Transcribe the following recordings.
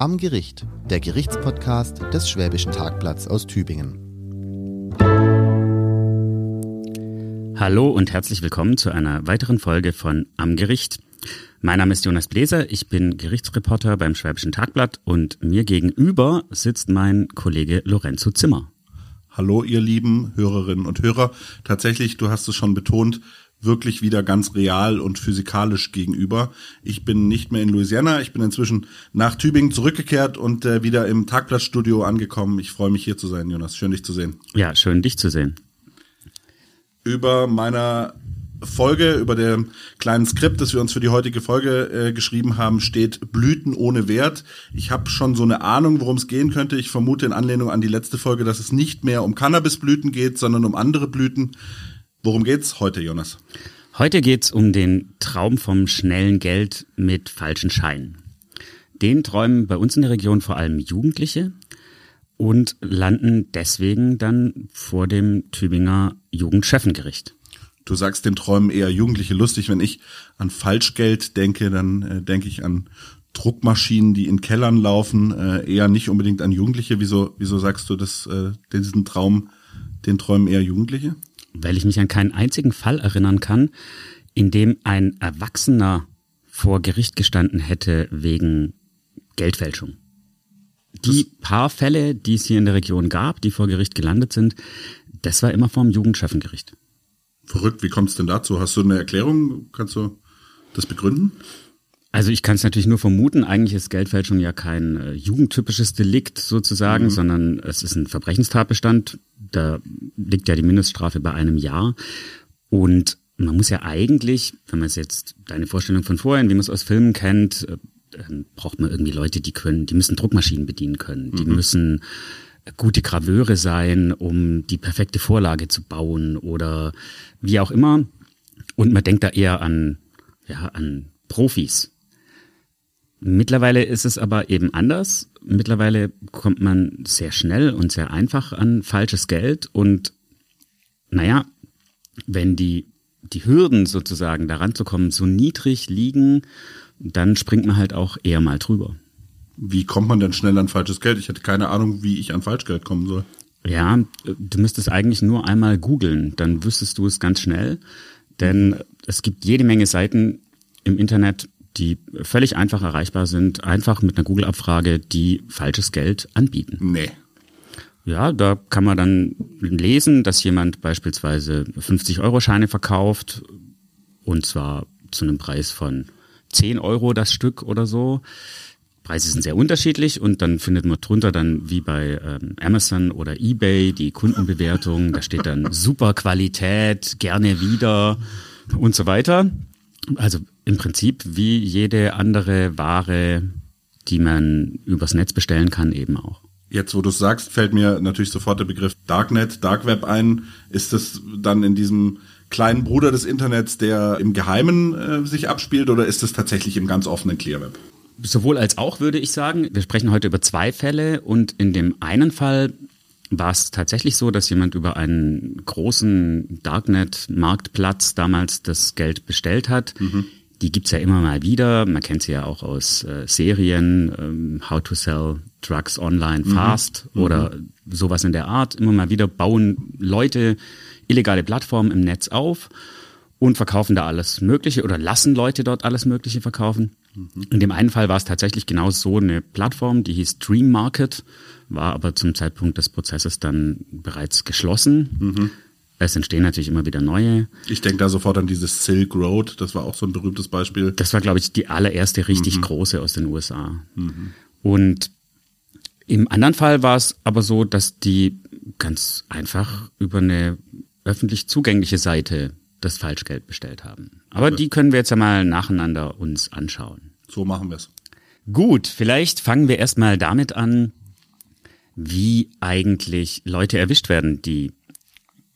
Am Gericht, der Gerichtspodcast des Schwäbischen Tagblatts aus Tübingen. Hallo und herzlich willkommen zu einer weiteren Folge von Am Gericht. Mein Name ist Jonas Bläser, ich bin Gerichtsreporter beim Schwäbischen Tagblatt und mir gegenüber sitzt mein Kollege Lorenzo Zimmer. Hallo, ihr lieben Hörerinnen und Hörer. Tatsächlich, du hast es schon betont, wirklich wieder ganz real und physikalisch gegenüber. Ich bin nicht mehr in Louisiana, ich bin inzwischen nach Tübingen zurückgekehrt und äh, wieder im Tagblattstudio angekommen. Ich freue mich hier zu sein, Jonas. Schön dich zu sehen. Ja, schön dich zu sehen. Über meiner Folge, über dem kleinen Skript, das wir uns für die heutige Folge äh, geschrieben haben, steht Blüten ohne Wert. Ich habe schon so eine Ahnung, worum es gehen könnte. Ich vermute in Anlehnung an die letzte Folge, dass es nicht mehr um Cannabisblüten geht, sondern um andere Blüten. Worum geht's heute, Jonas? Heute geht's um den Traum vom schnellen Geld mit falschen Scheinen. Den träumen bei uns in der Region vor allem Jugendliche und landen deswegen dann vor dem Tübinger Jugendchefengericht. Du sagst den Träumen eher Jugendliche lustig. Wenn ich an Falschgeld denke, dann äh, denke ich an Druckmaschinen, die in Kellern laufen, äh, eher nicht unbedingt an Jugendliche. Wieso, wieso sagst du das, äh, diesen Traum, den träumen eher Jugendliche? Weil ich mich an keinen einzigen Fall erinnern kann, in dem ein Erwachsener vor Gericht gestanden hätte wegen Geldfälschung. Die paar Fälle, die es hier in der Region gab, die vor Gericht gelandet sind, das war immer vom Jugendchefengericht. Verrückt, wie kommt es denn dazu? Hast du eine Erklärung? Kannst du das begründen? Also ich kann es natürlich nur vermuten, eigentlich ist Geldfälschung ja kein äh, jugendtypisches Delikt sozusagen, mhm. sondern es ist ein Verbrechenstatbestand. Da liegt ja die Mindeststrafe bei einem Jahr. Und man muss ja eigentlich, wenn man es jetzt deine Vorstellung von vorhin, wie man es aus Filmen kennt, äh, braucht man irgendwie Leute, die können, die müssen Druckmaschinen bedienen können, die mhm. müssen gute Graveure sein, um die perfekte Vorlage zu bauen oder wie auch immer. Und man denkt da eher an, ja, an Profis, Mittlerweile ist es aber eben anders. Mittlerweile kommt man sehr schnell und sehr einfach an falsches Geld und naja, wenn die, die Hürden sozusagen daran zu kommen so niedrig liegen, dann springt man halt auch eher mal drüber. Wie kommt man denn schnell an falsches Geld? Ich hätte keine Ahnung, wie ich an Falschgeld kommen soll. Ja, du müsstest eigentlich nur einmal googeln, dann wüsstest du es ganz schnell. Denn es gibt jede Menge Seiten im Internet, die völlig einfach erreichbar sind, einfach mit einer Google-Abfrage, die falsches Geld anbieten. Nee. Ja, da kann man dann lesen, dass jemand beispielsweise 50-Euro-Scheine verkauft und zwar zu einem Preis von 10 Euro das Stück oder so. Preise sind sehr unterschiedlich und dann findet man drunter dann wie bei ähm, Amazon oder eBay die Kundenbewertung. Da steht dann super Qualität, gerne wieder und so weiter. Also im Prinzip wie jede andere Ware, die man übers Netz bestellen kann, eben auch. Jetzt, wo du es sagst, fällt mir natürlich sofort der Begriff Darknet, Dark Web ein. Ist das dann in diesem kleinen Bruder des Internets, der im Geheimen äh, sich abspielt, oder ist es tatsächlich im ganz offenen Clearweb? Sowohl als auch, würde ich sagen. Wir sprechen heute über zwei Fälle und in dem einen Fall war es tatsächlich so, dass jemand über einen großen Darknet-Marktplatz damals das Geld bestellt hat. Mhm. Die gibt's ja immer mal wieder. Man kennt sie ja auch aus äh, Serien, ähm, How to Sell Drugs Online mhm. Fast mhm. oder sowas in der Art. Immer mal wieder bauen Leute illegale Plattformen im Netz auf und verkaufen da alles Mögliche oder lassen Leute dort alles Mögliche verkaufen. Mhm. In dem einen Fall war es tatsächlich genau so eine Plattform, die hieß Dream Market war aber zum Zeitpunkt des Prozesses dann bereits geschlossen. Es entstehen natürlich immer wieder neue. Ich denke da sofort an dieses Silk Road, das war auch so ein berühmtes Beispiel. Das war, glaube ich, die allererste richtig mhm. große aus den USA. Mhm. Und im anderen Fall war es aber so, dass die ganz einfach über eine öffentlich zugängliche Seite das Falschgeld bestellt haben. Aber okay. die können wir jetzt einmal nacheinander uns anschauen. So machen wir es. Gut, vielleicht fangen wir erstmal damit an, wie eigentlich Leute erwischt werden, die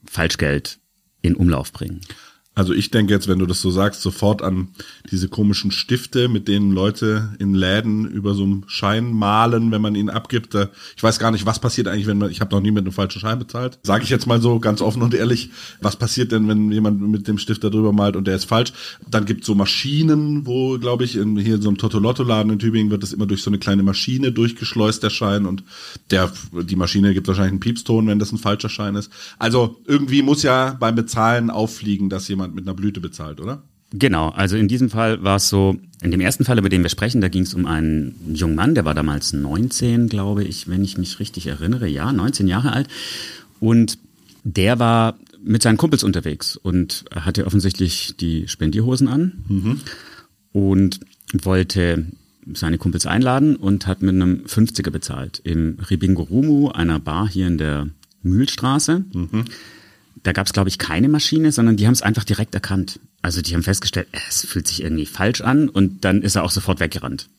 Falschgeld in Umlauf bringen. Also ich denke jetzt, wenn du das so sagst, sofort an diese komischen Stifte, mit denen Leute in Läden über so einen Schein malen, wenn man ihn abgibt. Ich weiß gar nicht, was passiert eigentlich, wenn man, ich habe noch nie mit einem falschen Schein bezahlt. Sage ich jetzt mal so ganz offen und ehrlich, was passiert denn, wenn jemand mit dem Stift da drüber malt und der ist falsch? Dann gibt so Maschinen, wo, glaube ich, in, hier in so einem Totolotto-Laden in Tübingen wird das immer durch so eine kleine Maschine durchgeschleust, der Schein. Und der, die Maschine gibt wahrscheinlich einen Piepston, wenn das ein falscher Schein ist. Also irgendwie muss ja beim Bezahlen auffliegen, dass jemand jemand mit einer Blüte bezahlt, oder? Genau, also in diesem Fall war es so, in dem ersten Fall, über den wir sprechen, da ging es um einen jungen Mann, der war damals 19, glaube ich, wenn ich mich richtig erinnere, ja, 19 Jahre alt. Und der war mit seinen Kumpels unterwegs und hatte offensichtlich die Spendierhosen an mhm. und wollte seine Kumpels einladen und hat mit einem 50er bezahlt im Ribingorumu, einer Bar hier in der Mühlstraße. Mhm da gab es, glaube ich, keine Maschine, sondern die haben es einfach direkt erkannt. Also die haben festgestellt, es fühlt sich irgendwie falsch an und dann ist er auch sofort weggerannt.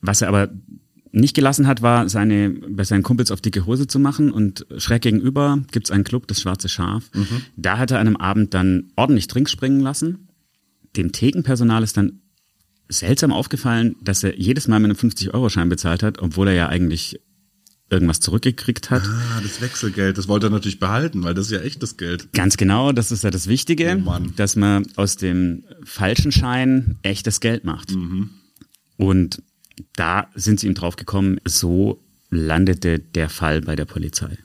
Was er aber nicht gelassen hat, war, seine, bei seinen Kumpels auf dicke Hose zu machen und schräg gegenüber gibt's einen Club, das Schwarze Schaf. Mhm. Da hat er an einem Abend dann ordentlich Trink springen lassen. Dem Thekenpersonal ist dann seltsam aufgefallen, dass er jedes Mal mit einem 50-Euro-Schein bezahlt hat, obwohl er ja eigentlich irgendwas zurückgekriegt hat. Ah, das Wechselgeld, das wollte er natürlich behalten, weil das ist ja echtes Geld. Ganz genau, das ist ja das Wichtige, oh dass man aus dem falschen Schein echtes Geld macht. Mhm. Und da sind sie ihm drauf gekommen, so landete der Fall bei der Polizei.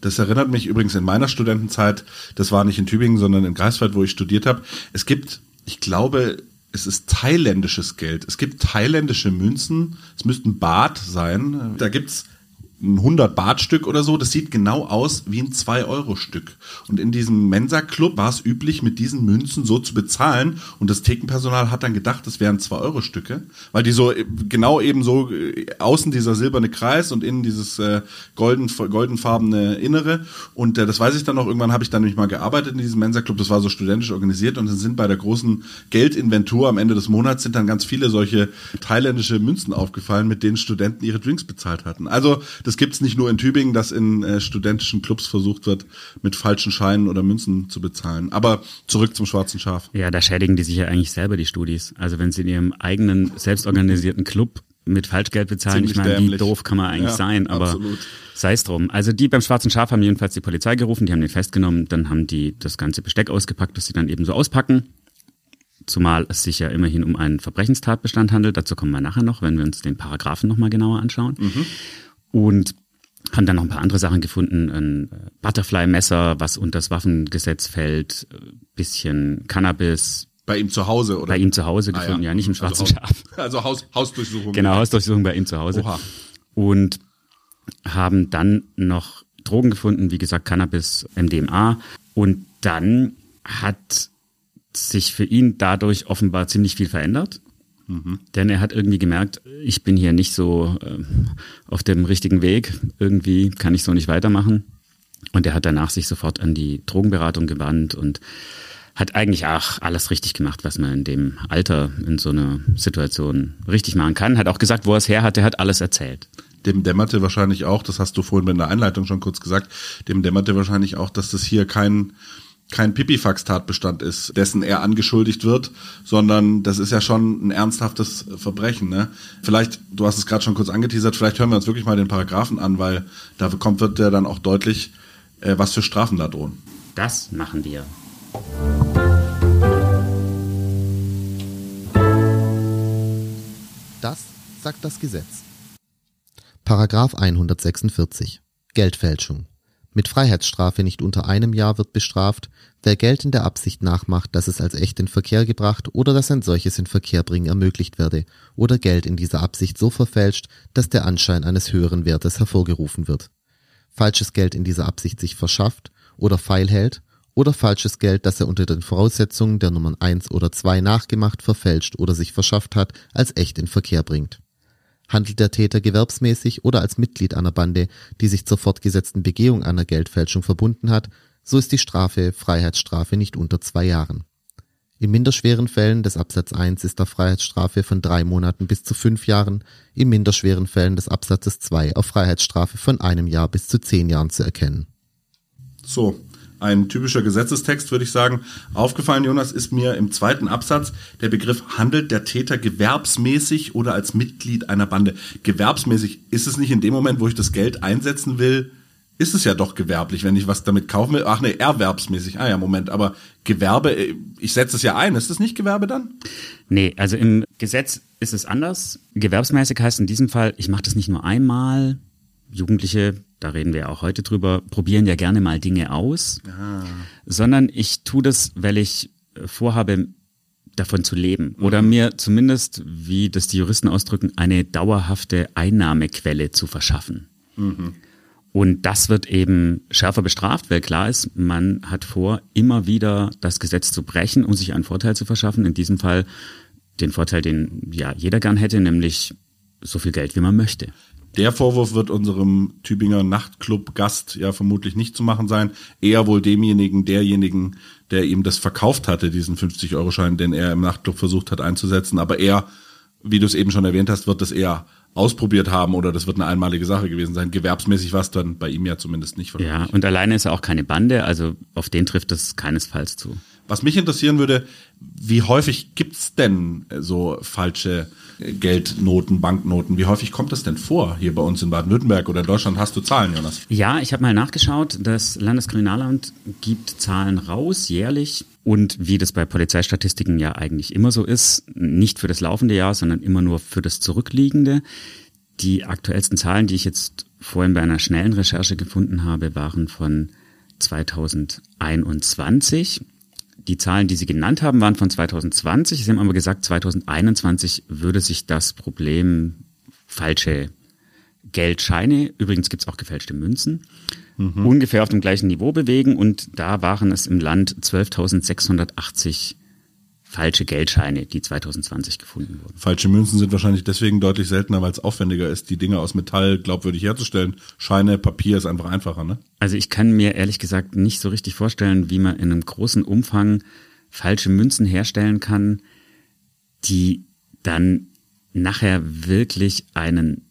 Das erinnert mich übrigens in meiner Studentenzeit, das war nicht in Tübingen, sondern in Greifswald, wo ich studiert habe. Es gibt, ich glaube, es ist thailändisches Geld. Es gibt thailändische Münzen. Es müssten Baht sein. Da gibt's ein 100 Baht Stück oder so, das sieht genau aus wie ein 2 Euro Stück. Und in diesem Mensa Club war es üblich, mit diesen Münzen so zu bezahlen. Und das Thekenpersonal hat dann gedacht, das wären 2 Euro Stücke, weil die so genau eben so äh, außen dieser silberne Kreis und innen dieses äh, golden, goldenfarbene Innere. Und äh, das weiß ich dann noch, irgendwann habe ich dann nämlich mal gearbeitet in diesem Mensa Club, das war so studentisch organisiert und dann sind bei der großen Geldinventur am Ende des Monats sind dann ganz viele solche thailändische Münzen aufgefallen, mit denen Studenten ihre Drinks bezahlt hatten. Also das gibt's nicht nur in Tübingen, dass in äh, studentischen Clubs versucht wird, mit falschen Scheinen oder Münzen zu bezahlen. Aber zurück zum schwarzen Schaf. Ja, da schädigen die sich ja eigentlich selber die Studis. Also wenn sie in ihrem eigenen selbstorganisierten Club mit Falschgeld bezahlen, Ziemlich ich meine, wie doof kann man eigentlich ja, sein, aber sei es drum. Also die beim Schwarzen Schaf haben jedenfalls die Polizei gerufen, die haben den festgenommen, dann haben die das ganze Besteck ausgepackt, das sie dann eben so auspacken. Zumal es sich ja immerhin um einen Verbrechenstatbestand handelt. Dazu kommen wir nachher noch, wenn wir uns den Paragraphen nochmal genauer anschauen. Mhm und haben dann noch ein paar andere Sachen gefunden, ein äh, Butterfly-Messer, was unter das Waffengesetz fällt, äh, bisschen Cannabis. Bei ihm zu Hause, oder? Bei ihm zu Hause gefunden, ah, ja. ja. nicht im also Schwarzen also Schaf. Also Haus, Hausdurchsuchung. Genau, Hausdurchsuchung bei ihm zu Hause. Oha. Und haben dann noch Drogen gefunden, wie gesagt, Cannabis, MDMA. Und dann hat sich für ihn dadurch offenbar ziemlich viel verändert. Mhm. Denn er hat irgendwie gemerkt, ich bin hier nicht so äh, auf dem richtigen Weg. Irgendwie kann ich so nicht weitermachen. Und er hat danach sich sofort an die Drogenberatung gewandt und hat eigentlich auch alles richtig gemacht, was man in dem Alter in so einer Situation richtig machen kann. Hat auch gesagt, wo er es her hat, er hat alles erzählt. Dem dämmerte wahrscheinlich auch, das hast du vorhin in der Einleitung schon kurz gesagt, dem dämmerte wahrscheinlich auch, dass das hier kein kein Pipifax-Tatbestand ist, dessen er angeschuldigt wird, sondern das ist ja schon ein ernsthaftes Verbrechen. Ne? Vielleicht, du hast es gerade schon kurz angeteasert, vielleicht hören wir uns wirklich mal den Paragraphen an, weil da kommt wird ja dann auch deutlich, äh, was für Strafen da drohen. Das machen wir. Das sagt das Gesetz. Paragraph 146 Geldfälschung mit Freiheitsstrafe nicht unter einem Jahr wird bestraft, wer Geld in der Absicht nachmacht, dass es als echt in Verkehr gebracht oder dass ein solches in Verkehr bringen ermöglicht werde oder Geld in dieser Absicht so verfälscht, dass der Anschein eines höheren Wertes hervorgerufen wird. Falsches Geld in dieser Absicht sich verschafft oder feilhält oder falsches Geld, das er unter den Voraussetzungen der Nummern 1 oder 2 nachgemacht, verfälscht oder sich verschafft hat, als echt in Verkehr bringt. Handelt der Täter gewerbsmäßig oder als Mitglied einer Bande, die sich zur fortgesetzten Begehung einer Geldfälschung verbunden hat, so ist die Strafe Freiheitsstrafe nicht unter zwei Jahren. In minderschweren Fällen des Absatz 1 ist der Freiheitsstrafe von drei Monaten bis zu fünf Jahren, in minderschweren Fällen des Absatzes 2 auf Freiheitsstrafe von einem Jahr bis zu zehn Jahren zu erkennen. So, ein typischer Gesetzestext, würde ich sagen. Aufgefallen, Jonas, ist mir im zweiten Absatz der Begriff handelt der Täter gewerbsmäßig oder als Mitglied einer Bande. Gewerbsmäßig ist es nicht in dem Moment, wo ich das Geld einsetzen will, ist es ja doch gewerblich, wenn ich was damit kaufen will. Ach nee, erwerbsmäßig. Ah ja, Moment, aber Gewerbe, ich setze es ja ein. Ist das nicht Gewerbe dann? Nee, also im Gesetz ist es anders. Gewerbsmäßig heißt in diesem Fall, ich mache das nicht nur einmal. Jugendliche, da reden wir auch heute drüber, probieren ja gerne mal Dinge aus, ah. sondern ich tue das, weil ich vorhabe, davon zu leben oder mhm. mir zumindest, wie das die Juristen ausdrücken, eine dauerhafte Einnahmequelle zu verschaffen. Mhm. Und das wird eben schärfer bestraft, weil klar ist, man hat vor, immer wieder das Gesetz zu brechen, um sich einen Vorteil zu verschaffen. In diesem Fall den Vorteil, den ja jeder gern hätte, nämlich so viel Geld, wie man möchte. Der Vorwurf wird unserem Tübinger Nachtclub-Gast ja vermutlich nicht zu machen sein. Eher wohl demjenigen, derjenigen, der ihm das verkauft hatte, diesen 50-Euro-Schein, den er im Nachtclub versucht hat einzusetzen. Aber er, wie du es eben schon erwähnt hast, wird das eher ausprobiert haben oder das wird eine einmalige Sache gewesen sein. Gewerbsmäßig war es dann bei ihm ja zumindest nicht. Ja, und alleine ist er auch keine Bande, also auf den trifft das keinesfalls zu. Was mich interessieren würde, wie häufig gibt's denn so falsche Geldnoten, Banknoten? Wie häufig kommt das denn vor hier bei uns in Baden-Württemberg oder in Deutschland? Hast du Zahlen, Jonas? Ja, ich habe mal nachgeschaut. Das Landeskriminalamt gibt Zahlen raus, jährlich. Und wie das bei Polizeistatistiken ja eigentlich immer so ist, nicht für das laufende Jahr, sondern immer nur für das zurückliegende. Die aktuellsten Zahlen, die ich jetzt vorhin bei einer schnellen Recherche gefunden habe, waren von 2021. Die Zahlen, die Sie genannt haben, waren von 2020. Sie haben aber gesagt, 2021 würde sich das Problem falsche Geldscheine, übrigens gibt es auch gefälschte Münzen, mhm. ungefähr auf dem gleichen Niveau bewegen. Und da waren es im Land 12.680 falsche Geldscheine, die 2020 gefunden wurden. Falsche Münzen sind wahrscheinlich deswegen deutlich seltener, weil es aufwendiger ist, die Dinge aus Metall glaubwürdig herzustellen. Scheine, Papier ist einfach einfacher, ne? Also ich kann mir ehrlich gesagt nicht so richtig vorstellen, wie man in einem großen Umfang falsche Münzen herstellen kann, die dann nachher wirklich einen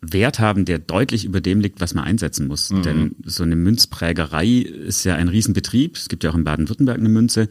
Wert haben, der deutlich über dem liegt, was man einsetzen muss. Mhm. Denn so eine Münzprägerei ist ja ein Riesenbetrieb. Es gibt ja auch in Baden-Württemberg eine Münze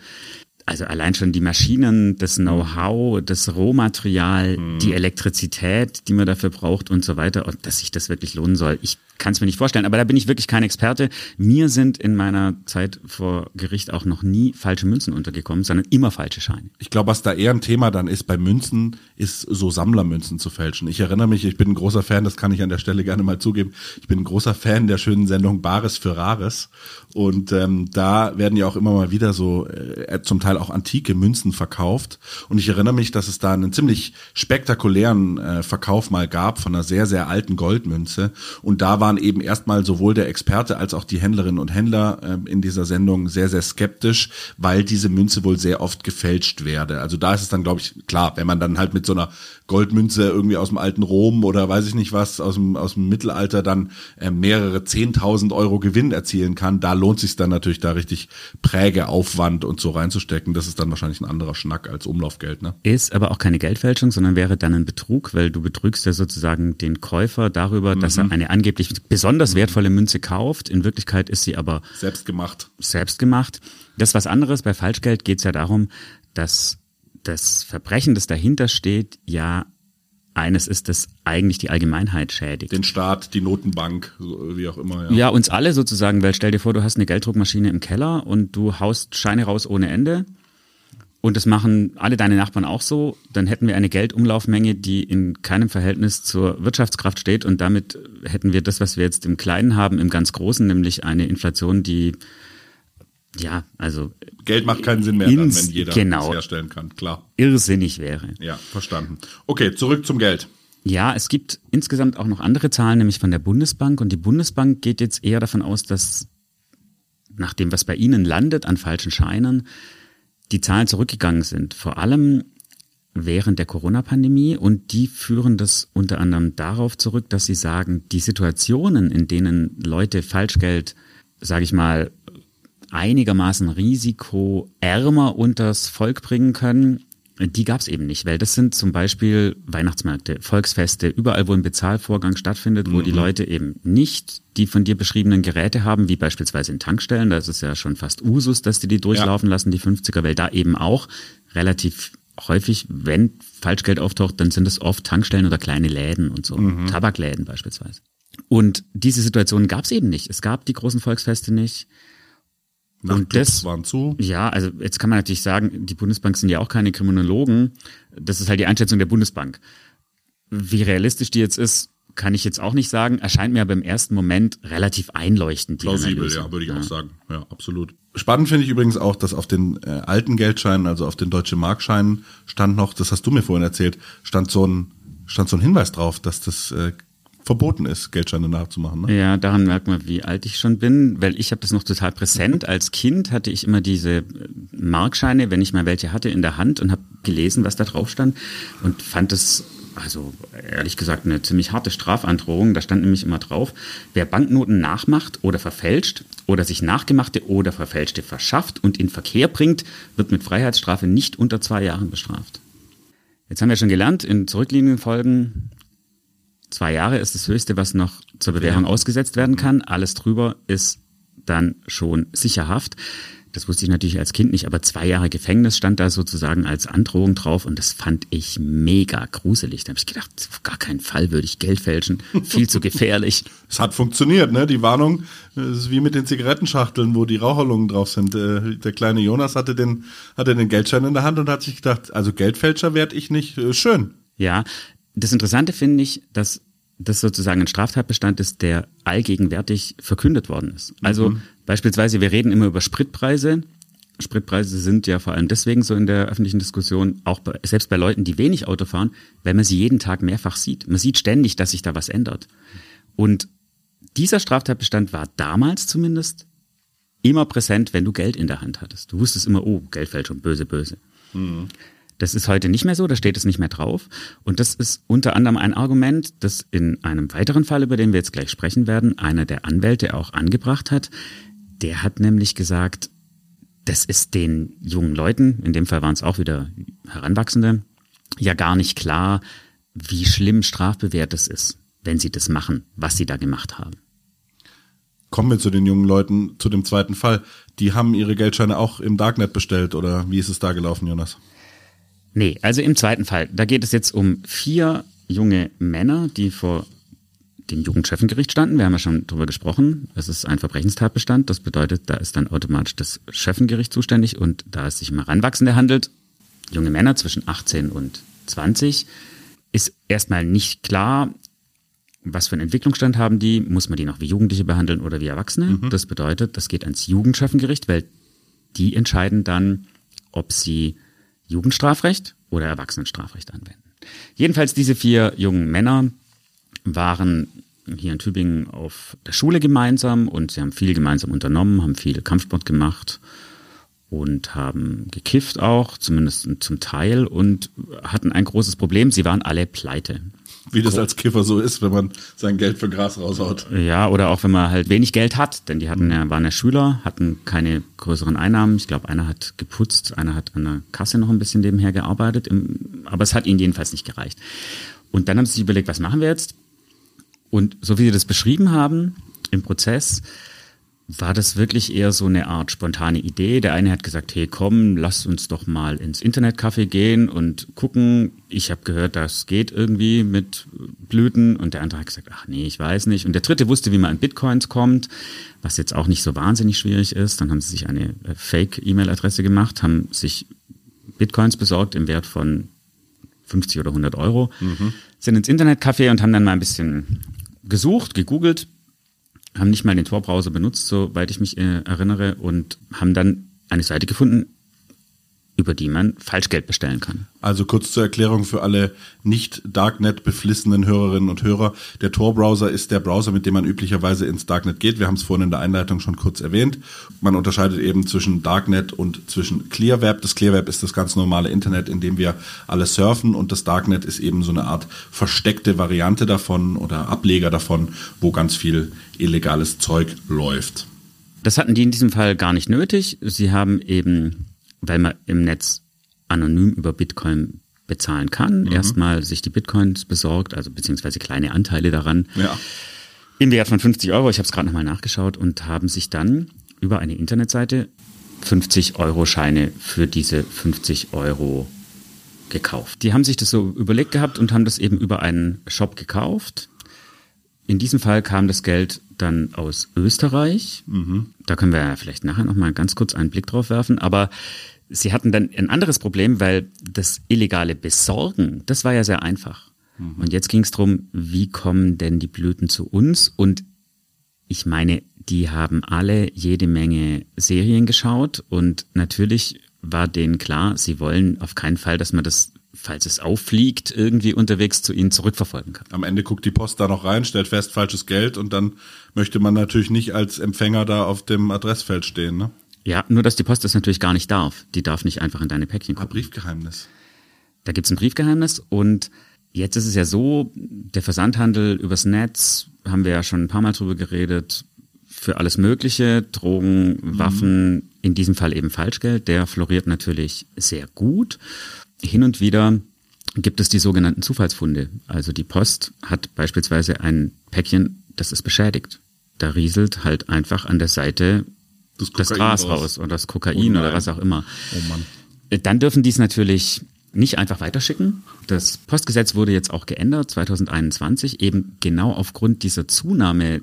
also allein schon die Maschinen, das Know-how, das Rohmaterial, mhm. die Elektrizität, die man dafür braucht und so weiter, und dass sich das wirklich lohnen soll. Ich kann es mir nicht vorstellen, aber da bin ich wirklich kein Experte. Mir sind in meiner Zeit vor Gericht auch noch nie falsche Münzen untergekommen, sondern immer falsche Scheine. Ich glaube, was da eher ein Thema dann ist bei Münzen, ist so Sammlermünzen zu fälschen. Ich erinnere mich, ich bin ein großer Fan, das kann ich an der Stelle gerne mal zugeben, ich bin ein großer Fan der schönen Sendung Bares für Rares und ähm, da werden ja auch immer mal wieder so äh, zum Teil auch antike Münzen verkauft. Und ich erinnere mich, dass es da einen ziemlich spektakulären äh, Verkauf mal gab von einer sehr, sehr alten Goldmünze. Und da waren eben erstmal sowohl der Experte als auch die Händlerinnen und Händler äh, in dieser Sendung sehr, sehr skeptisch, weil diese Münze wohl sehr oft gefälscht werde. Also da ist es dann, glaube ich, klar, wenn man dann halt mit so einer Goldmünze irgendwie aus dem alten Rom oder weiß ich nicht was, aus dem, aus dem Mittelalter dann äh, mehrere zehntausend Euro Gewinn erzielen kann, da lohnt sich dann natürlich da richtig Prägeaufwand und so reinzustecken. Das ist dann wahrscheinlich ein anderer Schnack als Umlaufgeld, ne? Ist aber auch keine Geldfälschung, sondern wäre dann ein Betrug, weil du betrügst ja sozusagen den Käufer darüber, mhm. dass er mhm. eine angeblich besonders wertvolle Münze kauft. In Wirklichkeit ist sie aber selbst gemacht. Selbst gemacht. Das ist was anderes. Bei Falschgeld geht es ja darum, dass das Verbrechen, das dahinter steht, ja eines ist, das eigentlich die Allgemeinheit schädigt. Den Staat, die Notenbank, wie auch immer. Ja. ja, uns alle sozusagen, weil stell dir vor, du hast eine Gelddruckmaschine im Keller und du haust Scheine raus ohne Ende. Und das machen alle deine Nachbarn auch so, dann hätten wir eine Geldumlaufmenge, die in keinem Verhältnis zur Wirtschaftskraft steht und damit hätten wir das, was wir jetzt im Kleinen haben, im ganz Großen, nämlich eine Inflation, die ja, also Geld macht keinen Sinn mehr, dann, wenn jeder genau, es herstellen kann, klar. Irrsinnig wäre. Ja, verstanden. Okay, zurück zum Geld. Ja, es gibt insgesamt auch noch andere Zahlen, nämlich von der Bundesbank. Und die Bundesbank geht jetzt eher davon aus, dass nach dem, was bei Ihnen landet an falschen Scheinen, die Zahlen zurückgegangen sind. Vor allem während der Corona-Pandemie. Und die führen das unter anderem darauf zurück, dass sie sagen, die Situationen, in denen Leute Falschgeld, sage ich mal, einigermaßen risikoärmer unters Volk bringen können, Die gab es eben nicht, weil das sind zum Beispiel Weihnachtsmärkte, Volksfeste, überall, wo ein Bezahlvorgang stattfindet, wo mhm. die Leute eben nicht die von dir beschriebenen Geräte haben, wie beispielsweise in Tankstellen. Da ist es ja schon fast Usus, dass die die durchlaufen ja. lassen, die 50er, weil da eben auch relativ häufig, wenn Falschgeld auftaucht, dann sind es oft Tankstellen oder kleine Läden und so, mhm. Tabakläden beispielsweise. Und diese Situation gab es eben nicht. Es gab die großen Volksfeste nicht. Und das waren zu. Ja, also jetzt kann man natürlich sagen, die Bundesbank sind ja auch keine Kriminologen. Das ist halt die Einschätzung der Bundesbank. Wie realistisch die jetzt ist, kann ich jetzt auch nicht sagen. Erscheint mir aber im ersten Moment relativ einleuchtend. Plausibel, Analyse. ja, würde ich ja. auch sagen. Ja, absolut. Spannend finde ich übrigens auch, dass auf den äh, alten Geldscheinen, also auf den deutschen Markscheinen, stand noch, das hast du mir vorhin erzählt, stand so ein, stand so ein Hinweis drauf, dass das äh, verboten ist, Geldscheine nachzumachen. Ne? Ja, daran merkt man, wie alt ich schon bin, weil ich habe das noch total präsent. Als Kind hatte ich immer diese äh, Markscheine, wenn ich mal welche hatte, in der Hand und habe gelesen, was da drauf stand und fand es also ehrlich gesagt eine ziemlich harte Strafandrohung. Da stand nämlich immer drauf, wer Banknoten nachmacht oder verfälscht oder sich nachgemachte oder verfälschte verschafft und in Verkehr bringt, wird mit Freiheitsstrafe nicht unter zwei Jahren bestraft. Jetzt haben wir schon gelernt in zurückliegenden Folgen, Zwei Jahre ist das höchste, was noch zur Bewährung ja. ausgesetzt werden kann. Alles drüber ist dann schon sicherhaft. Das wusste ich natürlich als Kind nicht, aber zwei Jahre Gefängnis stand da sozusagen als Androhung drauf und das fand ich mega gruselig. Da habe ich gedacht, auf gar keinen Fall würde ich Geld fälschen, viel zu gefährlich. Es hat funktioniert, ne? Die Warnung ist wie mit den Zigarettenschachteln, wo die Raucherlungen drauf sind. Äh, der kleine Jonas hatte den, hatte den Geldschein in der Hand und hat sich gedacht, also Geldfälscher werde ich nicht. Äh, schön. Ja, das Interessante finde ich, dass das sozusagen ein Straftatbestand ist, der allgegenwärtig verkündet worden ist. Also mhm. beispielsweise, wir reden immer über Spritpreise. Spritpreise sind ja vor allem deswegen so in der öffentlichen Diskussion, auch bei, selbst bei Leuten, die wenig Auto fahren, weil man sie jeden Tag mehrfach sieht. Man sieht ständig, dass sich da was ändert. Und dieser Straftatbestand war damals zumindest immer präsent, wenn du Geld in der Hand hattest. Du wusstest immer, oh, Geldfälschung, böse, böse. Mhm. Das ist heute nicht mehr so, da steht es nicht mehr drauf. Und das ist unter anderem ein Argument, das in einem weiteren Fall, über den wir jetzt gleich sprechen werden, einer der Anwälte auch angebracht hat. Der hat nämlich gesagt, das ist den jungen Leuten, in dem Fall waren es auch wieder Heranwachsende, ja gar nicht klar, wie schlimm strafbewehrt es ist, wenn sie das machen, was sie da gemacht haben. Kommen wir zu den jungen Leuten, zu dem zweiten Fall. Die haben ihre Geldscheine auch im Darknet bestellt oder wie ist es da gelaufen, Jonas? Nee, also im zweiten Fall, da geht es jetzt um vier junge Männer, die vor dem Jugendschöffengericht standen. Wir haben ja schon drüber gesprochen. Es ist ein Verbrechenstatbestand. Das bedeutet, da ist dann automatisch das Schöffengericht zuständig und da es sich um Heranwachsende handelt, junge Männer zwischen 18 und 20, ist erstmal nicht klar, was für einen Entwicklungsstand haben die, muss man die noch wie Jugendliche behandeln oder wie Erwachsene. Mhm. Das bedeutet, das geht ans Jugendschöffengericht, weil die entscheiden dann, ob sie Jugendstrafrecht oder Erwachsenenstrafrecht anwenden. Jedenfalls diese vier jungen Männer waren hier in Tübingen auf der Schule gemeinsam und sie haben viel gemeinsam unternommen, haben viel Kampfsport gemacht und haben gekifft auch, zumindest zum Teil, und hatten ein großes Problem. Sie waren alle pleite. Wie das als Kiffer so ist, wenn man sein Geld für Gras raushaut. Ja, oder auch wenn man halt wenig Geld hat, denn die hatten ja, waren ja Schüler, hatten keine größeren Einnahmen. Ich glaube, einer hat geputzt, einer hat an der Kasse noch ein bisschen nebenher gearbeitet, aber es hat ihnen jedenfalls nicht gereicht. Und dann haben sie sich überlegt, was machen wir jetzt? Und so wie sie das beschrieben haben im Prozess, war das wirklich eher so eine Art spontane Idee. Der eine hat gesagt, hey komm, lass uns doch mal ins Internetcafé gehen und gucken. Ich habe gehört, das geht irgendwie mit Blüten. Und der andere hat gesagt, ach nee, ich weiß nicht. Und der dritte wusste, wie man an Bitcoins kommt, was jetzt auch nicht so wahnsinnig schwierig ist. Dann haben sie sich eine äh, Fake-E-Mail-Adresse gemacht, haben sich Bitcoins besorgt im Wert von 50 oder 100 Euro, mhm. sind ins Internetcafé und haben dann mal ein bisschen gesucht, gegoogelt, haben nicht mal den Tor-Browser benutzt, soweit ich mich äh, erinnere, und haben dann eine Seite gefunden, über die man Falschgeld bestellen kann. Also kurz zur Erklärung für alle nicht Darknet beflissenen Hörerinnen und Hörer. Der Tor-Browser ist der Browser, mit dem man üblicherweise ins Darknet geht. Wir haben es vorhin in der Einleitung schon kurz erwähnt. Man unterscheidet eben zwischen Darknet und zwischen Clearweb. Das Clearweb ist das ganz normale Internet, in dem wir alle surfen und das Darknet ist eben so eine Art versteckte Variante davon oder Ableger davon, wo ganz viel illegales Zeug läuft. Das hatten die in diesem Fall gar nicht nötig. Sie haben eben, weil man im Netz anonym über Bitcoin bezahlen kann. Mhm. Erstmal sich die Bitcoins besorgt, also beziehungsweise kleine Anteile daran. Ja. Im Wert von 50 Euro, ich habe es gerade nochmal nachgeschaut, und haben sich dann über eine Internetseite 50 Euro Scheine für diese 50 Euro gekauft. Die haben sich das so überlegt gehabt und haben das eben über einen Shop gekauft. In diesem Fall kam das Geld dann aus Österreich. Mhm. Da können wir ja vielleicht nachher noch mal ganz kurz einen Blick drauf werfen. Aber sie hatten dann ein anderes Problem, weil das illegale Besorgen, das war ja sehr einfach. Mhm. Und jetzt ging es darum, wie kommen denn die Blüten zu uns? Und ich meine, die haben alle jede Menge Serien geschaut und natürlich war denen klar, sie wollen auf keinen Fall, dass man das, falls es auffliegt, irgendwie unterwegs zu ihnen zurückverfolgen kann. Am Ende guckt die Post da noch rein, stellt fest, falsches Geld und dann möchte man natürlich nicht als Empfänger da auf dem Adressfeld stehen, ne? Ja, nur dass die Post das natürlich gar nicht darf. Die darf nicht einfach in deine Päckchen gucken. Ah, Briefgeheimnis. Da gibt's ein Briefgeheimnis und jetzt ist es ja so, der Versandhandel übers Netz, haben wir ja schon ein paar Mal drüber geredet, für alles Mögliche, Drogen, mhm. Waffen, in diesem Fall eben Falschgeld, der floriert natürlich sehr gut. Hin und wieder gibt es die sogenannten Zufallsfunde. Also die Post hat beispielsweise ein Päckchen, das ist beschädigt. Da rieselt halt einfach an der Seite das, das Gras raus. raus oder das Kokain oh oder was auch immer. Oh Mann. Dann dürfen die es natürlich nicht einfach weiterschicken. Das Postgesetz wurde jetzt auch geändert, 2021, eben genau aufgrund dieser Zunahme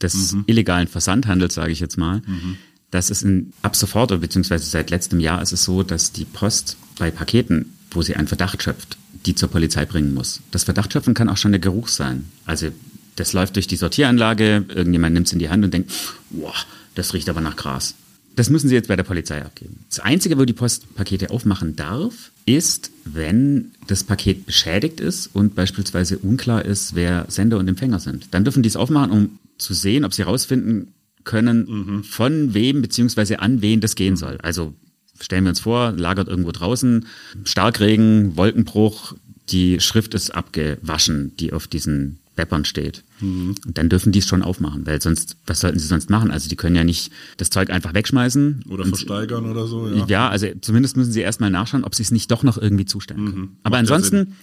des mhm. illegalen Versandhandels, sage ich jetzt mal. Mhm. Das ist in, ab sofort, oder beziehungsweise seit letztem Jahr ist es so, dass die Post bei Paketen, wo sie einen Verdacht schöpft, die zur Polizei bringen muss. Das Verdachtschöpfen kann auch schon der Geruch sein. Also das läuft durch die Sortieranlage, irgendjemand nimmt es in die Hand und denkt, boah, das riecht aber nach Gras. Das müssen Sie jetzt bei der Polizei abgeben. Das Einzige, wo die Post Pakete aufmachen darf, ist, wenn das Paket beschädigt ist und beispielsweise unklar ist, wer Sender und Empfänger sind. Dann dürfen die es aufmachen, um zu sehen, ob sie herausfinden können, mhm. von wem beziehungsweise an wen das gehen soll. Also stellen wir uns vor, lagert irgendwo draußen, Starkregen, Wolkenbruch, die Schrift ist abgewaschen, die auf diesen Beppern steht. Mhm. Und dann dürfen die es schon aufmachen, weil sonst, was sollten sie sonst machen? Also die können ja nicht das Zeug einfach wegschmeißen. Oder versteigern oder so, ja. Ja, also zumindest müssen sie erstmal nachschauen, ob sie es nicht doch noch irgendwie zustellen können. Mhm. Aber Macht ansonsten,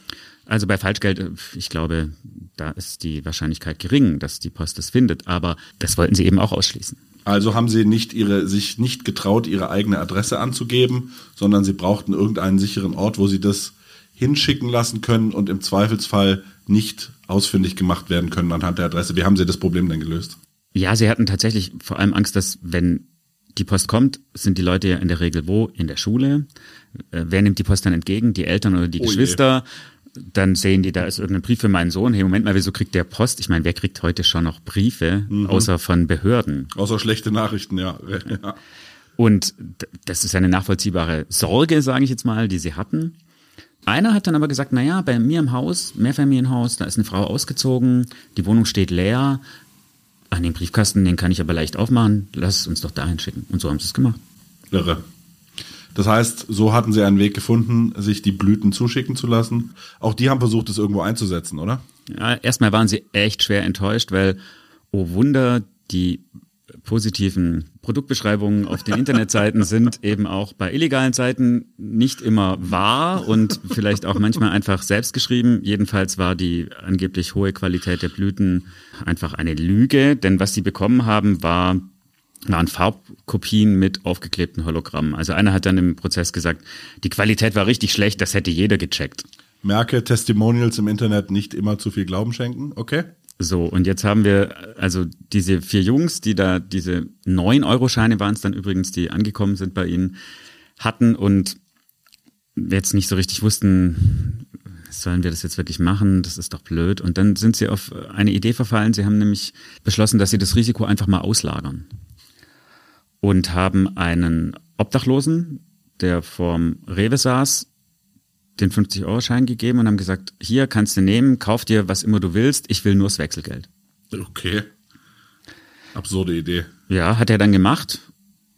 also bei Falschgeld, äh, ich glaube, da ist die Wahrscheinlichkeit gering, dass die Post es findet, aber das wollten sie eben auch ausschließen. Also haben sie nicht ihre, sich nicht getraut, ihre eigene Adresse anzugeben, sondern sie brauchten irgendeinen sicheren Ort, wo sie das hinschicken lassen können und im Zweifelsfall nicht ausfindig gemacht werden können anhand der Adresse. Wie haben Sie das Problem denn gelöst? Ja, sie hatten tatsächlich vor allem Angst, dass wenn die Post kommt, sind die Leute ja in der Regel wo? In der Schule. Äh, wer nimmt die Post dann entgegen? Die Eltern oder die oh Geschwister? Je. Dann sehen die, da ist irgendein Brief für meinen Sohn. Hey, Moment mal, wieso kriegt der Post? Ich meine, wer kriegt heute schon noch Briefe, mhm. außer von Behörden? Außer schlechte Nachrichten, ja. ja. Und das ist eine nachvollziehbare Sorge, sage ich jetzt mal, die sie hatten. Einer hat dann aber gesagt, naja, bei mir im Haus, Mehrfamilienhaus, da ist eine Frau ausgezogen, die Wohnung steht leer. An den Briefkasten, den kann ich aber leicht aufmachen, lass es uns doch dahin schicken. Und so haben sie es gemacht. Irre. Das heißt, so hatten sie einen Weg gefunden, sich die Blüten zuschicken zu lassen. Auch die haben versucht, es irgendwo einzusetzen, oder? Ja, erstmal waren sie echt schwer enttäuscht, weil, oh Wunder, die positiven Produktbeschreibungen auf den Internetseiten sind eben auch bei illegalen Seiten nicht immer wahr und vielleicht auch manchmal einfach selbst geschrieben. Jedenfalls war die angeblich hohe Qualität der Blüten einfach eine Lüge, denn was sie bekommen haben, war waren Farbkopien mit aufgeklebten Hologrammen. Also einer hat dann im Prozess gesagt, die Qualität war richtig schlecht, das hätte jeder gecheckt. Merke, Testimonials im Internet nicht immer zu viel Glauben schenken, okay? So, und jetzt haben wir also diese vier Jungs, die da diese neun Euro-Scheine waren es dann übrigens, die angekommen sind bei ihnen, hatten und jetzt nicht so richtig wussten, sollen wir das jetzt wirklich machen? Das ist doch blöd. Und dann sind sie auf eine Idee verfallen. Sie haben nämlich beschlossen, dass sie das Risiko einfach mal auslagern. Und haben einen Obdachlosen, der vorm Rewe saß, den 50-Euro-Schein gegeben und haben gesagt, hier kannst du nehmen, kauf dir was immer du willst, ich will nur das Wechselgeld. Okay. Absurde Idee. Ja, hat er dann gemacht,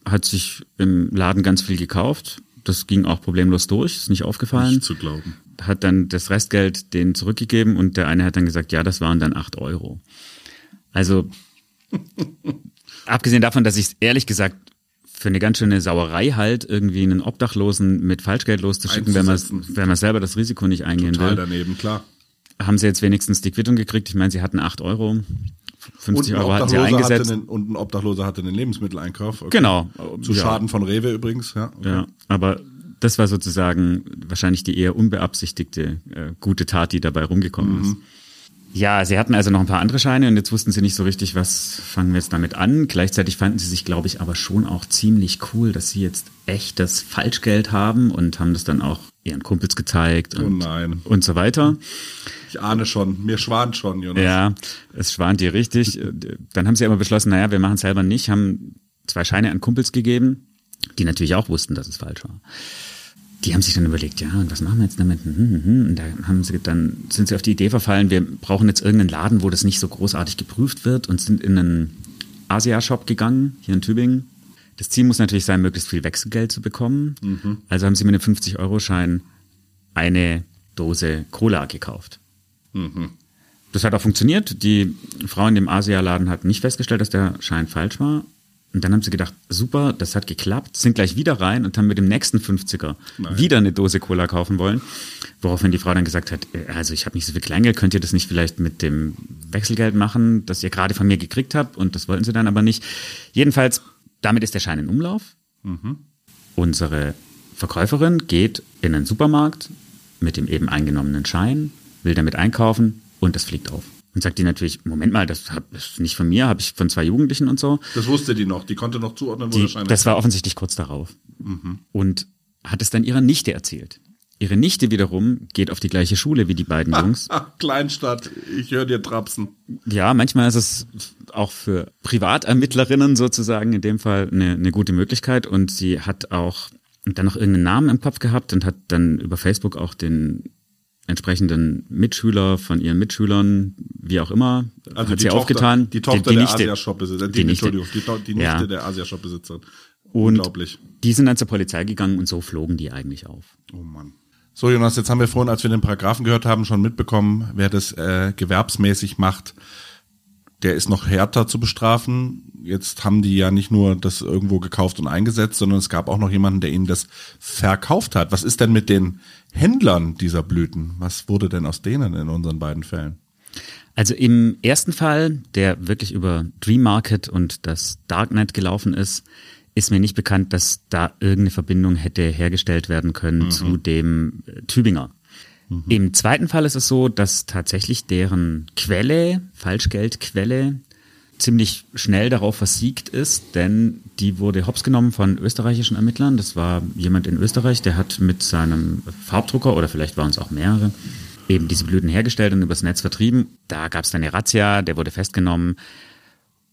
hat sich im Laden ganz viel gekauft. Das ging auch problemlos durch, ist nicht aufgefallen. Nicht zu glauben. Hat dann das Restgeld denen zurückgegeben und der eine hat dann gesagt, ja, das waren dann acht Euro. Also, abgesehen davon, dass ich es ehrlich gesagt für eine ganz schöne Sauerei halt, irgendwie einen Obdachlosen mit Falschgeld loszuschicken, wenn man, wenn man selber das Risiko nicht eingehen Total will. daneben, klar. Haben sie jetzt wenigstens die Quittung gekriegt? Ich meine, sie hatten acht Euro. 50 und ein Euro hatten sie eingesetzt. Hatte einen, und ein Obdachloser hatte einen Lebensmitteleinkauf. Okay. Genau. Zu Ja. Schaden von Rewe übrigens, ja. Okay. Ja, aber das war sozusagen wahrscheinlich die eher unbeabsichtigte äh, gute Tat, die dabei rumgekommen ist. Ja, sie hatten also noch ein paar andere Scheine und jetzt wussten sie nicht so richtig, was fangen wir jetzt damit an. Gleichzeitig fanden sie sich, glaube ich, aber schon auch ziemlich cool, dass sie jetzt echtes Falschgeld haben und haben das dann auch ihren Kumpels gezeigt Oh und, nein. und so weiter. Ich ahne schon, mir schwant schon, Jonas. Ja, es schwant dir richtig. Dann haben sie aber beschlossen, naja, wir machen es selber nicht, haben zwei Scheine an Kumpels gegeben, die natürlich auch wussten, dass es falsch war. Die haben sich dann überlegt, ja, und was machen wir jetzt damit? Hm, hm, hm. Und da haben sie dann sind sie auf die Idee verfallen, wir brauchen jetzt irgendeinen Laden, wo das nicht so großartig geprüft wird und sind in einen Asia-Shop gegangen, hier in Tübingen. Das Ziel muss natürlich sein, möglichst viel Wechselgeld zu bekommen. Also haben sie mit einem 50-Euro-Schein eine Dose Cola gekauft. Das hat auch funktioniert. Die Frau in dem Asia-Laden hat nicht festgestellt, dass der Schein falsch war. Und dann haben sie gedacht, super, das hat geklappt, sind gleich wieder rein und haben mit dem nächsten 50er wieder eine Dose Cola kaufen wollen. Woraufhin die Frau dann gesagt hat, äh, also ich habe nicht so viel Kleingeld, könnt ihr das nicht vielleicht mit dem Wechselgeld machen, das ihr gerade von mir gekriegt habt? Und das wollten sie dann aber nicht. Jedenfalls, damit ist der Schein in Umlauf. Unsere Verkäuferin geht in den Supermarkt mit dem eben eingenommenen Schein, will damit einkaufen und das fliegt auf. Und sagt die natürlich, Moment mal, das hab- das ist nicht von mir, habe ich von zwei Jugendlichen und so. Das wusste die noch. Die konnte noch zuordnen, wo Die, der Schein das war offensichtlich kurz darauf. Und hat es dann ihrer Nichte erzählt. Ihre Nichte wiederum geht auf die gleiche Schule wie die beiden Jungs. Ach, Kleinstadt, ich höre dir trapsen. Ja, manchmal ist es auch für Privatermittlerinnen sozusagen in dem Fall eine, eine gute Möglichkeit. Und sie hat auch dann noch irgendeinen Namen im Kopf gehabt und hat dann über Facebook auch den entsprechenden Mitschüler von ihren Mitschülern, wie auch immer, Also hat die sie Tochter, aufgetan. Die Tochter die der Nichte. Asia-Shop-Besitzer. Die, Die Nichte. Entschuldigung, die, die Nichte Ja. der Asia-Shop-Besitzer. Und Unglaublich. die sind dann zur Polizei gegangen und so flogen die eigentlich auf. Oh Mann. So, Jonas, jetzt haben wir vorhin, als wir den Paragraphen gehört haben, schon mitbekommen, wer das äh, gewerbsmäßig macht, der ist noch härter zu bestrafen. Jetzt haben die ja nicht nur das irgendwo gekauft und eingesetzt, sondern es gab auch noch jemanden, der ihnen das verkauft hat. Was ist denn mit den Händlern dieser Blüten? Was wurde denn aus denen in unseren beiden Fällen? Also im ersten Fall, der wirklich über Dream Market und das Darknet gelaufen ist, ist mir nicht bekannt, dass da irgendeine Verbindung hätte hergestellt werden können zu dem äh, Tübinger. Im zweiten Fall ist es so, dass tatsächlich deren Quelle, Falschgeldquelle, ziemlich schnell darauf versiegt ist, denn die wurde hops genommen von österreichischen Ermittlern. Das war jemand in Österreich, der hat mit seinem Farbdrucker, oder vielleicht waren es auch mehrere, eben diese Blüten hergestellt und übers Netz vertrieben. Da gab es dann eine Razzia, der wurde festgenommen.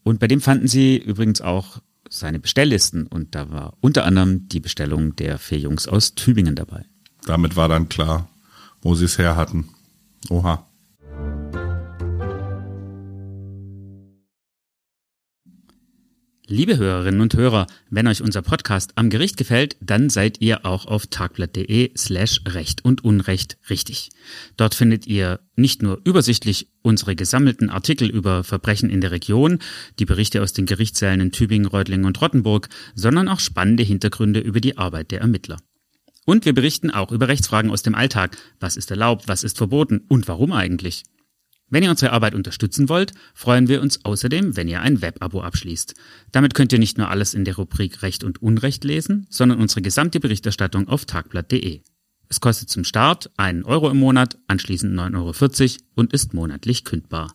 Und bei dem fanden sie übrigens auch seine Bestelllisten und da war unter anderem die Bestellung der vier Jungs aus Tübingen dabei. Damit war dann klar, wo sie es her hatten. Oha. Liebe Hörerinnen und Hörer, wenn euch unser Podcast am Gericht gefällt, dann seid ihr auch auf tagblatt.de slash Recht und Unrecht richtig. Dort findet ihr nicht nur übersichtlich unsere gesammelten Artikel über Verbrechen in der Region, die Berichte aus den Gerichtssälen in Tübingen, Reutlingen und Rottenburg, sondern auch spannende Hintergründe über die Arbeit der Ermittler. Und wir berichten auch über Rechtsfragen aus dem Alltag. Was ist erlaubt, was ist verboten und warum eigentlich? Wenn ihr unsere Arbeit unterstützen wollt, freuen wir uns außerdem, wenn ihr ein Webabo abschließt. Damit könnt ihr nicht nur alles in der Rubrik Recht und Unrecht lesen, sondern unsere gesamte Berichterstattung auf tagblatt.de. Es kostet zum Start einen Euro im Monat, anschließend 9,40 Euro und ist monatlich kündbar.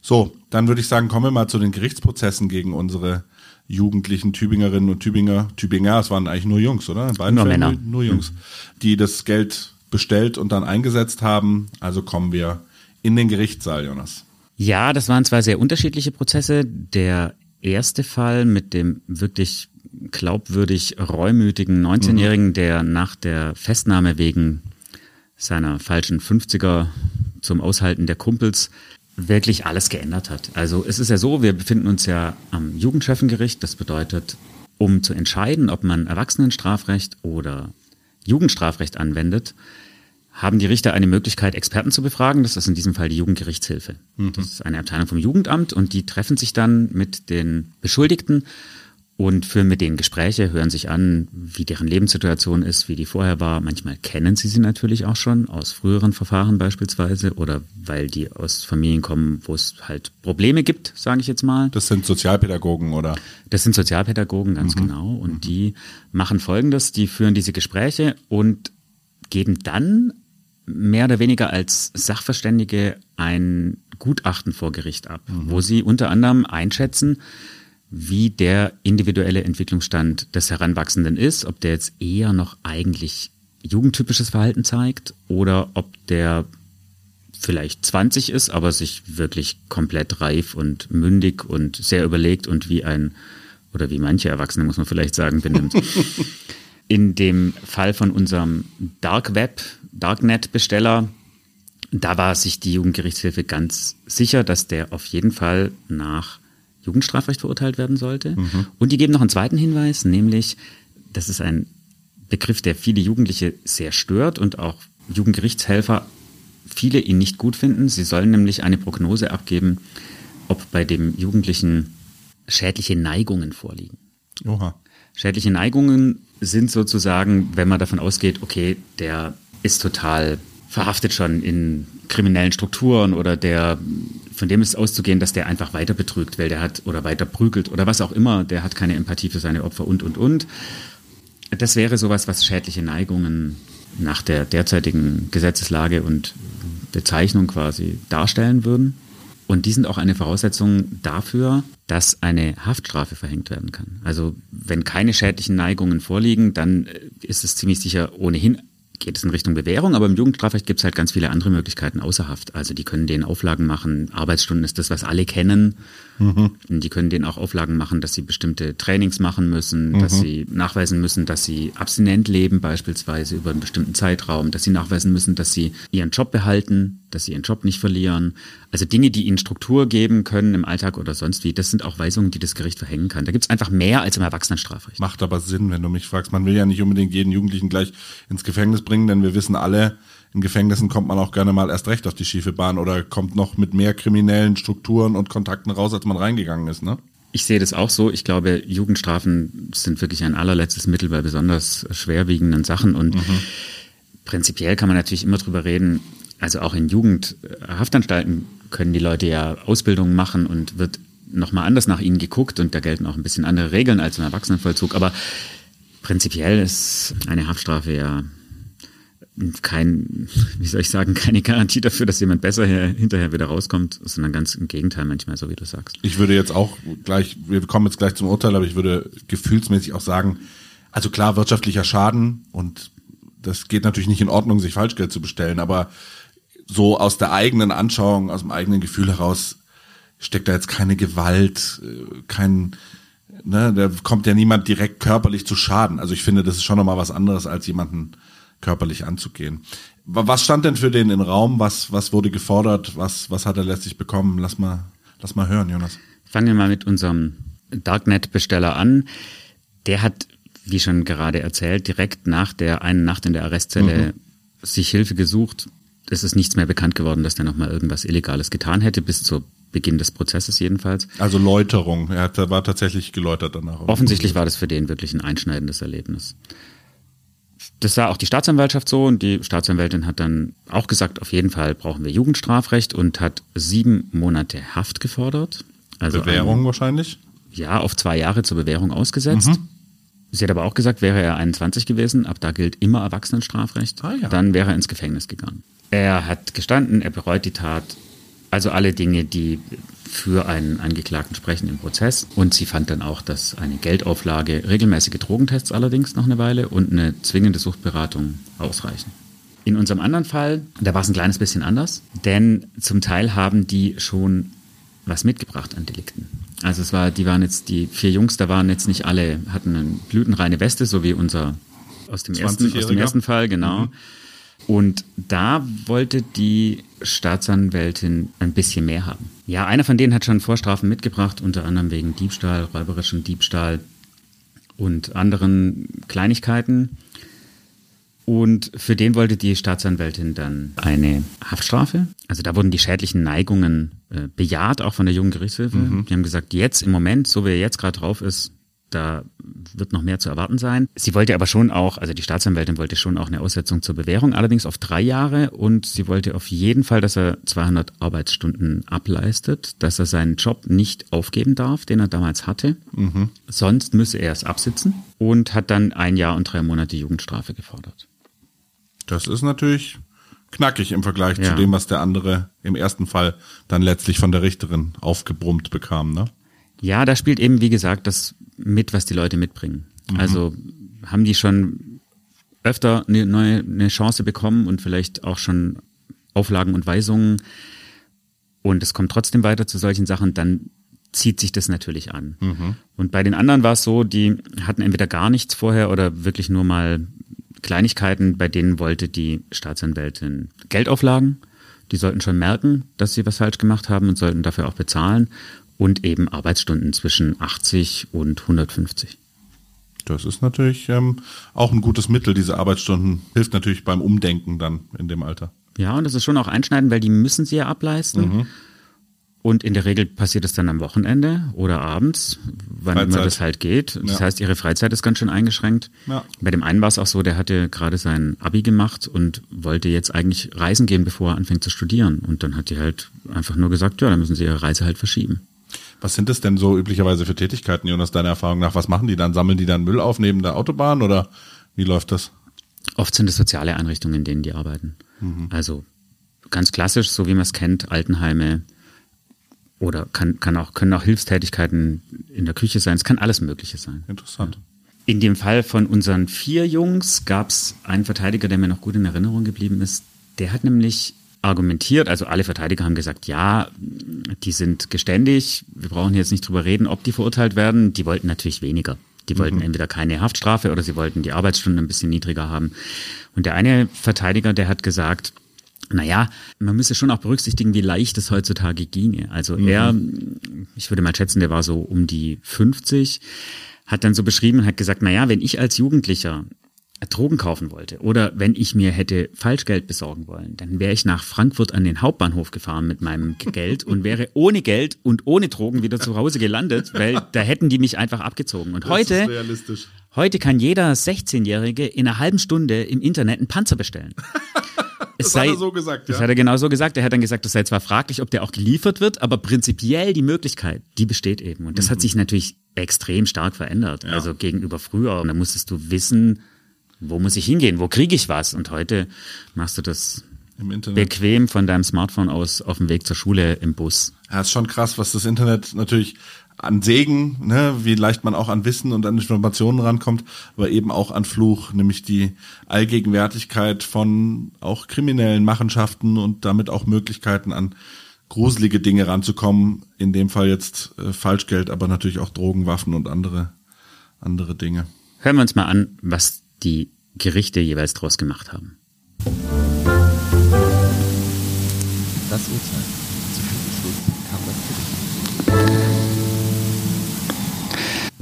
So, dann würde ich sagen, kommen wir mal zu den Gerichtsprozessen gegen unsere jugendlichen Tübingerinnen und Tübinger. Tübinger, es waren eigentlich nur Jungs, oder? In beiden Nur Fällen Männer. Nur, nur Jungs, die das Geld bestellt und dann eingesetzt haben. Also kommen wir in den Gerichtssaal, Jonas. Ja, das waren zwei sehr unterschiedliche Prozesse. Der erste Fall mit dem wirklich glaubwürdig reumütigen 19-Jährigen, der nach der Festnahme wegen seiner falschen 50er zum Aushalten der Kumpels wirklich alles geändert hat. Also es ist ja so, wir befinden uns ja am Jugendschöffengericht. Das bedeutet, um zu entscheiden, ob man Erwachsenenstrafrecht oder Jugendstrafrecht anwendet, haben die Richter eine Möglichkeit, Experten zu befragen. Das ist in diesem Fall die Jugendgerichtshilfe. Mhm. Das ist eine Abteilung vom Jugendamt und die treffen sich dann mit den Beschuldigten und führen mit denen Gespräche, hören sich an, wie deren Lebenssituation ist, wie die vorher war. Manchmal kennen sie sie natürlich auch schon aus früheren Verfahren beispielsweise oder weil die aus Familien kommen, wo es halt Probleme gibt, sage ich jetzt mal. Das sind Sozialpädagogen oder? Das sind Sozialpädagogen, ganz mhm. genau. Und mhm. die machen Folgendes, die führen diese Gespräche und geben dann mehr oder weniger als Sachverständige ein Gutachten vor Gericht ab, mhm. wo sie unter anderem einschätzen, wie der individuelle Entwicklungsstand des Heranwachsenden ist, ob der jetzt eher noch eigentlich jugendtypisches Verhalten zeigt oder ob der vielleicht 20 ist, aber sich wirklich komplett reif und mündig und sehr überlegt und wie ein, oder wie manche Erwachsene, muss man vielleicht sagen, benimmt. In dem Fall von unserem Dark Web, Darknet-Besteller, da war sich die Jugendgerichtshilfe ganz sicher, dass der auf jeden Fall nach Jugendstrafrecht verurteilt werden sollte. Mhm. Und die geben noch einen zweiten Hinweis, nämlich, das ist ein Begriff, der viele Jugendliche sehr stört und auch Jugendgerichtshelfer viele ihn nicht gut finden. Sie sollen nämlich eine Prognose abgeben, ob bei dem Jugendlichen schädliche Neigungen vorliegen. Oha. Schädliche Neigungen sind sozusagen, wenn man davon ausgeht, okay, der ist total verhaftet schon in kriminellen Strukturen oder der, von dem ist auszugehen, dass der einfach weiter betrügt, weil der hat oder weiter prügelt oder was auch immer, der hat keine Empathie für seine Opfer und, und, und. Das wäre sowas, was schädliche Neigungen nach der derzeitigen Gesetzeslage und Bezeichnung quasi darstellen würden. Und die sind auch eine Voraussetzung dafür, dass eine Haftstrafe verhängt werden kann. Also wenn keine schädlichen Neigungen vorliegen, dann ist es ziemlich sicher ohnehin geht es in Richtung Bewährung, aber im Jugendstrafrecht gibt es halt ganz viele andere Möglichkeiten außer Haft. Also die können denen Auflagen machen, Arbeitsstunden ist das, was alle kennen. Mhm. Die können denen auch Auflagen machen, dass sie bestimmte Trainings machen müssen, mhm. dass sie nachweisen müssen, dass sie abstinent leben beispielsweise über einen bestimmten Zeitraum, dass sie nachweisen müssen, dass sie ihren Job behalten, dass sie ihren Job nicht verlieren. Also Dinge, die ihnen Struktur geben können im Alltag oder sonst wie, das sind auch Weisungen, die das Gericht verhängen kann. Da gibt es einfach mehr als im Erwachsenenstrafrecht. Macht aber Sinn, wenn du mich fragst. Man will ja nicht unbedingt jeden Jugendlichen gleich ins Gefängnis bringen, denn wir wissen alle, in Gefängnissen kommt man auch gerne mal erst recht auf die schiefe Bahn oder kommt noch mit mehr kriminellen Strukturen und Kontakten raus, als man reingegangen ist, ne? Ich sehe das auch so. Ich glaube, Jugendstrafen sind wirklich ein allerletztes Mittel bei besonders schwerwiegenden Sachen und mhm. prinzipiell kann man natürlich immer drüber reden, also auch in Jugendhaftanstalten können die Leute ja Ausbildungen machen und wird nochmal anders nach ihnen geguckt und da gelten auch ein bisschen andere Regeln als im Erwachsenenvollzug. Aber prinzipiell ist eine Haftstrafe ja kein, wie soll ich sagen, keine Garantie dafür, dass jemand besser hinterher wieder rauskommt, sondern ganz im Gegenteil manchmal, so wie du sagst. Ich würde jetzt auch gleich, wir kommen jetzt gleich zum Urteil, aber ich würde gefühlsmäßig auch sagen, also klar, wirtschaftlicher Schaden und das geht natürlich nicht in Ordnung, sich Falschgeld zu bestellen, aber so aus der eigenen Anschauung, aus dem eigenen Gefühl heraus steckt da jetzt keine Gewalt, äh, kein, ne, da kommt ja niemand direkt körperlich zu Schaden. Also ich finde, das ist schon nochmal was anderes, als jemanden körperlich anzugehen. Was stand denn für den in Raum? Was, was wurde gefordert? Was, was hat er letztlich bekommen? Lass mal, lass mal hören, Jonas. Fangen wir mal mit unserem Darknet-Besteller an. Der hat, wie schon gerade erzählt, direkt nach der einen Nacht in der Arrestzelle mhm. sich Hilfe gesucht, es ist nichts mehr bekannt geworden, dass der nochmal irgendwas Illegales getan hätte, bis zu Beginn des Prozesses jedenfalls. Also Läuterung, er hat, war tatsächlich geläutert danach. Offensichtlich war das für den wirklich ein einschneidendes Erlebnis. Das sah auch die Staatsanwaltschaft so und die Staatsanwältin hat dann auch gesagt, auf jeden Fall brauchen wir Jugendstrafrecht und hat sieben Monate Haft gefordert. Also Bewährung ein, wahrscheinlich? Ja, auf zwei Jahre zur Bewährung ausgesetzt. Mhm. Sie hat aber auch gesagt, wäre er 21 gewesen, ab da gilt immer Erwachsenenstrafrecht, ah, ja. dann wäre er ins Gefängnis gegangen. Er hat gestanden, er bereut die Tat. Also alle Dinge, die für einen Angeklagten sprechen im Prozess. Und sie fand dann auch, dass eine Geldauflage, regelmäßige Drogentests allerdings noch eine Weile und eine zwingende Suchtberatung ausreichen. In unserem anderen Fall, da war es ein kleines bisschen anders, denn zum Teil haben die schon was mitgebracht an Delikten. Also es war, die waren jetzt, die vier Jungs, da waren jetzt nicht alle, hatten eine blütenreine Weste, so wie unser aus dem, ersten, aus dem ersten Fall, genau. Mhm. Und da wollte die Staatsanwältin ein bisschen mehr haben. Ja, einer von denen hat schon Vorstrafen mitgebracht, unter anderem wegen Diebstahl, räuberischem Diebstahl und anderen Kleinigkeiten. Und für den wollte die Staatsanwältin dann eine Haftstrafe. Also da wurden die schädlichen Neigungen äh, bejaht, auch von der jungen Gerichtshilfe. Mhm. Die haben gesagt, jetzt im Moment, so wie er jetzt gerade drauf ist, da wird noch mehr zu erwarten sein. Sie wollte aber schon auch, also die Staatsanwältin wollte schon auch eine Aussetzung zur Bewährung, allerdings auf drei Jahre und sie wollte auf jeden Fall, dass er 200 Arbeitsstunden ableistet, dass er seinen Job nicht aufgeben darf, den er damals hatte. Mhm. Sonst müsse er es absitzen und hat dann ein Jahr und drei Monate Jugendstrafe gefordert. Das ist natürlich knackig im Vergleich ja. zu dem, was der andere im ersten Fall dann letztlich von der Richterin aufgebrummt bekam, ne? Ja, da spielt eben, wie gesagt, das mit, was die Leute mitbringen. Mhm. Also haben die schon öfter eine neue eine Chance bekommen und vielleicht auch schon Auflagen und Weisungen und es kommt trotzdem weiter zu solchen Sachen, dann zieht sich das natürlich an. Mhm. Und bei den anderen war es so, die hatten entweder gar nichts vorher oder wirklich nur mal Kleinigkeiten, bei denen wollte die Staatsanwältin Geldauflagen. Die sollten schon merken, dass sie was falsch gemacht haben und sollten dafür auch bezahlen und eben Arbeitsstunden zwischen 80 und 150. Das ist natürlich ähm, auch ein gutes Mittel. Diese Arbeitsstunden hilft natürlich beim Umdenken dann in dem Alter. Ja, und das ist schon auch einschneidend, weil die müssen sie ja ableisten. Mhm. Und in der Regel passiert es dann am Wochenende oder abends, wann Freizeit. immer das halt geht. Das ja. heißt, ihre Freizeit ist ganz schön eingeschränkt. Ja. Bei dem einen war es auch so, der hatte gerade sein Abi gemacht und wollte jetzt eigentlich reisen gehen, bevor er anfängt zu studieren. Und dann hat die halt einfach nur gesagt, ja, dann müssen sie ihre Reise halt verschieben. Was sind das denn so üblicherweise für Tätigkeiten, Jonas, deiner Erfahrung nach? Was machen die dann? Sammeln die dann Müll auf neben der Autobahn oder wie läuft das? Oft sind es soziale Einrichtungen, in denen die arbeiten. Mhm. Also ganz klassisch, so wie man es kennt, Altenheime, oder kann, kann auch, können auch Hilfstätigkeiten in der Küche sein. Es kann alles Mögliche sein. Interessant. In dem Fall von unseren vier Jungs gab es einen Verteidiger, der mir noch gut in Erinnerung geblieben ist. Der hat nämlich argumentiert, also alle Verteidiger haben gesagt, ja, die sind geständig, wir brauchen jetzt nicht drüber reden, ob die verurteilt werden. Die wollten natürlich weniger. Die wollten mhm. entweder keine Haftstrafe oder sie wollten die Arbeitsstunden ein bisschen niedriger haben. Und der eine Verteidiger, der hat gesagt, naja, man müsse schon auch berücksichtigen, wie leicht es heutzutage ginge. Also mhm. er, ich würde mal schätzen, der war so um die 50, hat dann so beschrieben und hat gesagt, naja, wenn ich als Jugendlicher Drogen kaufen wollte oder wenn ich mir hätte Falschgeld besorgen wollen, dann wäre ich nach Frankfurt an den Hauptbahnhof gefahren mit meinem Geld und wäre ohne Geld und ohne Drogen wieder zu Hause gelandet, weil da hätten die mich einfach abgezogen. Und das heute, heute kann jeder 16-Jährige in einer halben Stunde im Internet einen Panzer bestellen. Das sei, hat er so gesagt. Das ja? hat er genau so gesagt. Er hat dann gesagt, es sei zwar fraglich, ob der auch geliefert wird, aber prinzipiell die Möglichkeit, die besteht eben. Und das mhm. hat sich natürlich extrem stark verändert. Ja. Also gegenüber früher. Und da musstest du wissen, wo muss ich hingehen, wo kriege ich was? Und heute machst du das bequem von deinem Smartphone aus auf dem Weg zur Schule im Bus. Ja, ist schon krass, was das Internet natürlich an Segen, ne, wie leicht man auch an Wissen und an Informationen rankommt, aber eben auch an Fluch, nämlich die Allgegenwärtigkeit von auch kriminellen Machenschaften und damit auch Möglichkeiten an gruselige Dinge ranzukommen. In dem Fall jetzt äh, Falschgeld, aber natürlich auch Drogen, Waffen und andere, andere Dinge. Hören wir uns mal an, was die Gerichte jeweils daraus gemacht haben. Das Urteil.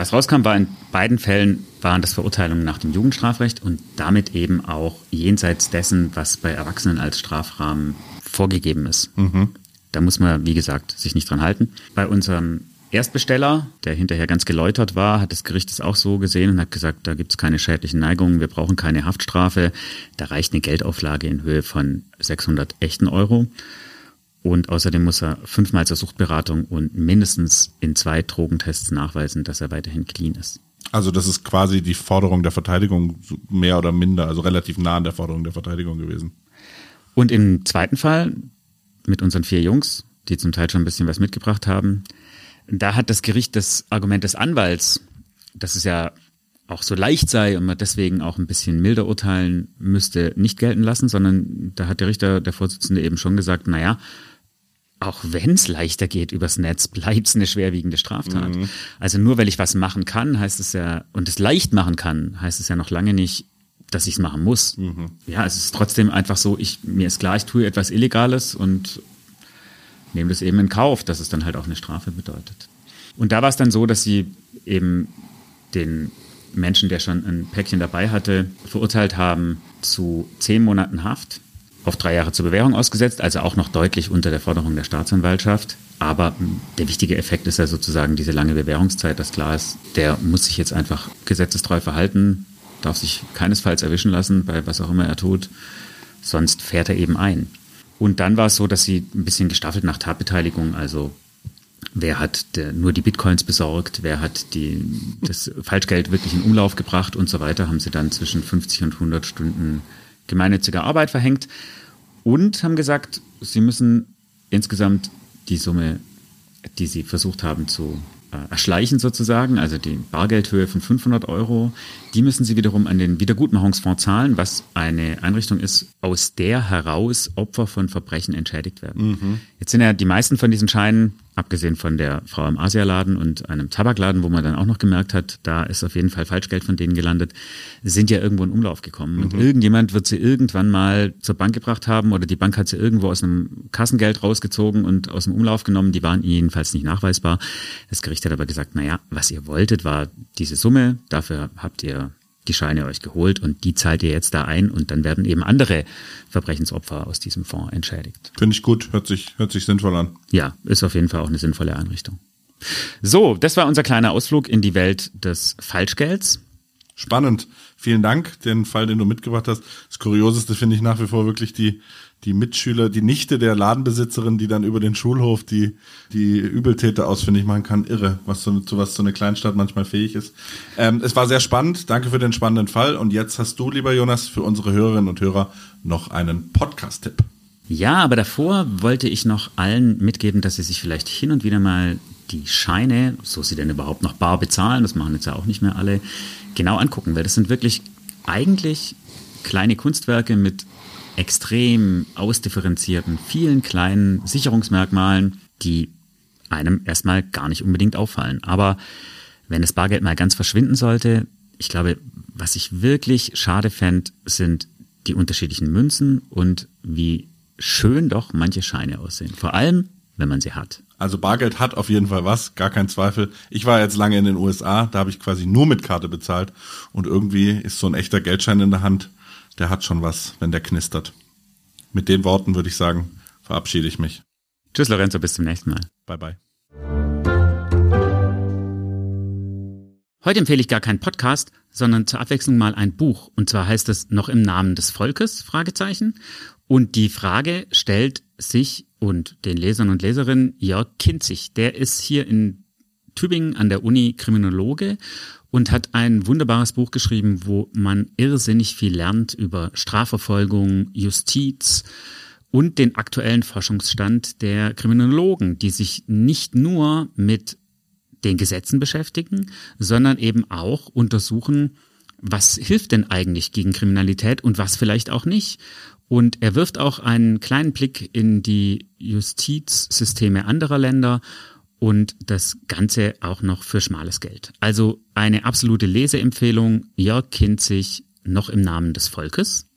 Was rauskam, war in beiden Fällen waren das Verurteilungen nach dem Jugendstrafrecht und damit eben auch jenseits dessen, was bei Erwachsenen als Strafrahmen vorgegeben ist. Mhm. Da muss man, wie gesagt, sich nicht dran halten. Bei unserem Erstbesteller, der hinterher ganz geläutert war, hat das Gericht es auch so gesehen und hat gesagt, da gibt es keine schädlichen Neigungen, wir brauchen keine Haftstrafe. Da reicht eine Geldauflage in Höhe von 600 echten Euro. Und außerdem muss er fünfmal zur Suchtberatung und mindestens in zwei Drogentests nachweisen, dass er weiterhin clean ist. Also das ist quasi die Forderung der Verteidigung mehr oder minder, also relativ nah an der Forderung der Verteidigung gewesen. Und im zweiten Fall mit unseren vier Jungs, die zum Teil schon ein bisschen was mitgebracht haben, da hat das Gericht das Argument des Anwalts, dass es ja auch so leicht sei und man deswegen auch ein bisschen milder urteilen müsste, nicht gelten lassen, sondern da hat der Richter, der Vorsitzende eben schon gesagt, naja, auch wenn es leichter geht übers Netz, bleibt es eine schwerwiegende Straftat. Mhm. Also nur weil ich was machen kann, heißt es ja, und es leicht machen kann, heißt es ja noch lange nicht, dass ich es machen muss. Mhm. Ja, es ist trotzdem einfach so, ich, mir ist klar, ich tue etwas Illegales und nehme das eben in Kauf, dass es dann halt auch eine Strafe bedeutet. Und da war es dann so, dass sie eben den Menschen, der schon ein Päckchen dabei hatte, verurteilt haben zu zehn Monaten Haft, auf drei Jahre zur Bewährung ausgesetzt, also auch noch deutlich unter der Forderung der Staatsanwaltschaft. Aber der wichtige Effekt ist ja sozusagen diese lange Bewährungszeit, dass klar ist, der muss sich jetzt einfach gesetzestreu verhalten, darf sich keinesfalls erwischen lassen bei was auch immer er tut, sonst fährt er eben ein. Und dann war es so, dass sie ein bisschen gestaffelt nach Tatbeteiligung, also wer hat nur die Bitcoins besorgt, wer hat die, das Falschgeld wirklich in Umlauf gebracht und so weiter, haben sie dann zwischen 50 und 100 Stunden gemeinnützige Arbeit verhängt und haben gesagt, sie müssen insgesamt die Summe, die sie versucht haben zu äh, erschleichen sozusagen, also die Bargeldhöhe von 500 Euro, die müssen sie wiederum an den Wiedergutmachungsfonds zahlen, was eine Einrichtung ist, aus der heraus Opfer von Verbrechen entschädigt werden. Mhm. Jetzt sind ja die meisten von diesen Scheinen, abgesehen von der Frau im Asialaden und einem Tabakladen, wo man dann auch noch gemerkt hat, da ist auf jeden Fall Falschgeld von denen gelandet, sind ja irgendwo in Umlauf gekommen. Mhm. Und irgendjemand wird sie irgendwann mal zur Bank gebracht haben oder die Bank hat sie irgendwo aus einem Kassengeld rausgezogen und aus dem Umlauf genommen. Die waren jedenfalls nicht nachweisbar. Das Gericht hat aber gesagt, naja, was ihr wolltet, war diese Summe. Dafür habt ihr die Scheine euch geholt und die zahlt ihr jetzt da ein und dann werden eben andere Verbrechensopfer aus diesem Fonds entschädigt. Finde ich gut, hört sich, hört sich sinnvoll an. Ja, ist auf jeden Fall auch eine sinnvolle Einrichtung. So, das war unser kleiner Ausflug in die Welt des Falschgelds. Spannend. Vielen Dank. Den Fall, den du mitgebracht hast. Das Kurioseste finde ich nach wie vor wirklich die, die Mitschüler, die Nichte der Ladenbesitzerin, die dann über den Schulhof die, die Übeltäter ausfindig machen kann. Irre, was so, zu was so eine Kleinstadt manchmal fähig ist. Ähm, es war sehr spannend. Danke für den spannenden Fall. Und jetzt hast du, lieber Jonas, für unsere Hörerinnen und Hörer noch einen Podcast-Tipp. Ja, aber davor wollte ich noch allen mitgeben, dass sie sich vielleicht hin und wieder mal die Scheine, so sie denn überhaupt noch bar bezahlen, das machen jetzt ja auch nicht mehr alle, genau angucken, weil das sind wirklich eigentlich kleine Kunstwerke mit extrem ausdifferenzierten, vielen kleinen Sicherungsmerkmalen, die einem erstmal gar nicht unbedingt auffallen. Aber wenn das Bargeld mal ganz verschwinden sollte, ich glaube, was ich wirklich schade fände, sind die unterschiedlichen Münzen und wie schön doch manche Scheine aussehen. Vor allem, wenn man sie hat. Also Bargeld hat auf jeden Fall was, gar kein Zweifel. Ich war jetzt lange in den USA, da habe ich quasi nur mit Karte bezahlt und irgendwie ist so ein echter Geldschein in der Hand der hat schon was, wenn der knistert. Mit den Worten würde ich sagen, verabschiede ich mich. Tschüss, Lorenzo, bis zum nächsten Mal. Bye, bye. Heute empfehle ich gar keinen Podcast, sondern zur Abwechslung mal ein Buch. Und zwar heißt es noch im Namen des Volkes, Fragezeichen. Und die Frage stellt sich und den Lesern und Leserinnen Jörg Kinzig. Der ist hier in Tübingen an der Uni Kriminologe und hat ein wunderbares Buch geschrieben, wo man irrsinnig viel lernt über Strafverfolgung, Justiz und den aktuellen Forschungsstand der Kriminologen, die sich nicht nur mit den Gesetzen beschäftigen, sondern eben auch untersuchen, was hilft denn eigentlich gegen Kriminalität und was vielleicht auch nicht. Und er wirft auch einen kleinen Blick in die Justizsysteme anderer Länder und das Ganze auch noch für schmales Geld. Also eine absolute Leseempfehlung, Jörg Kinzig, noch im Namen des Volkes.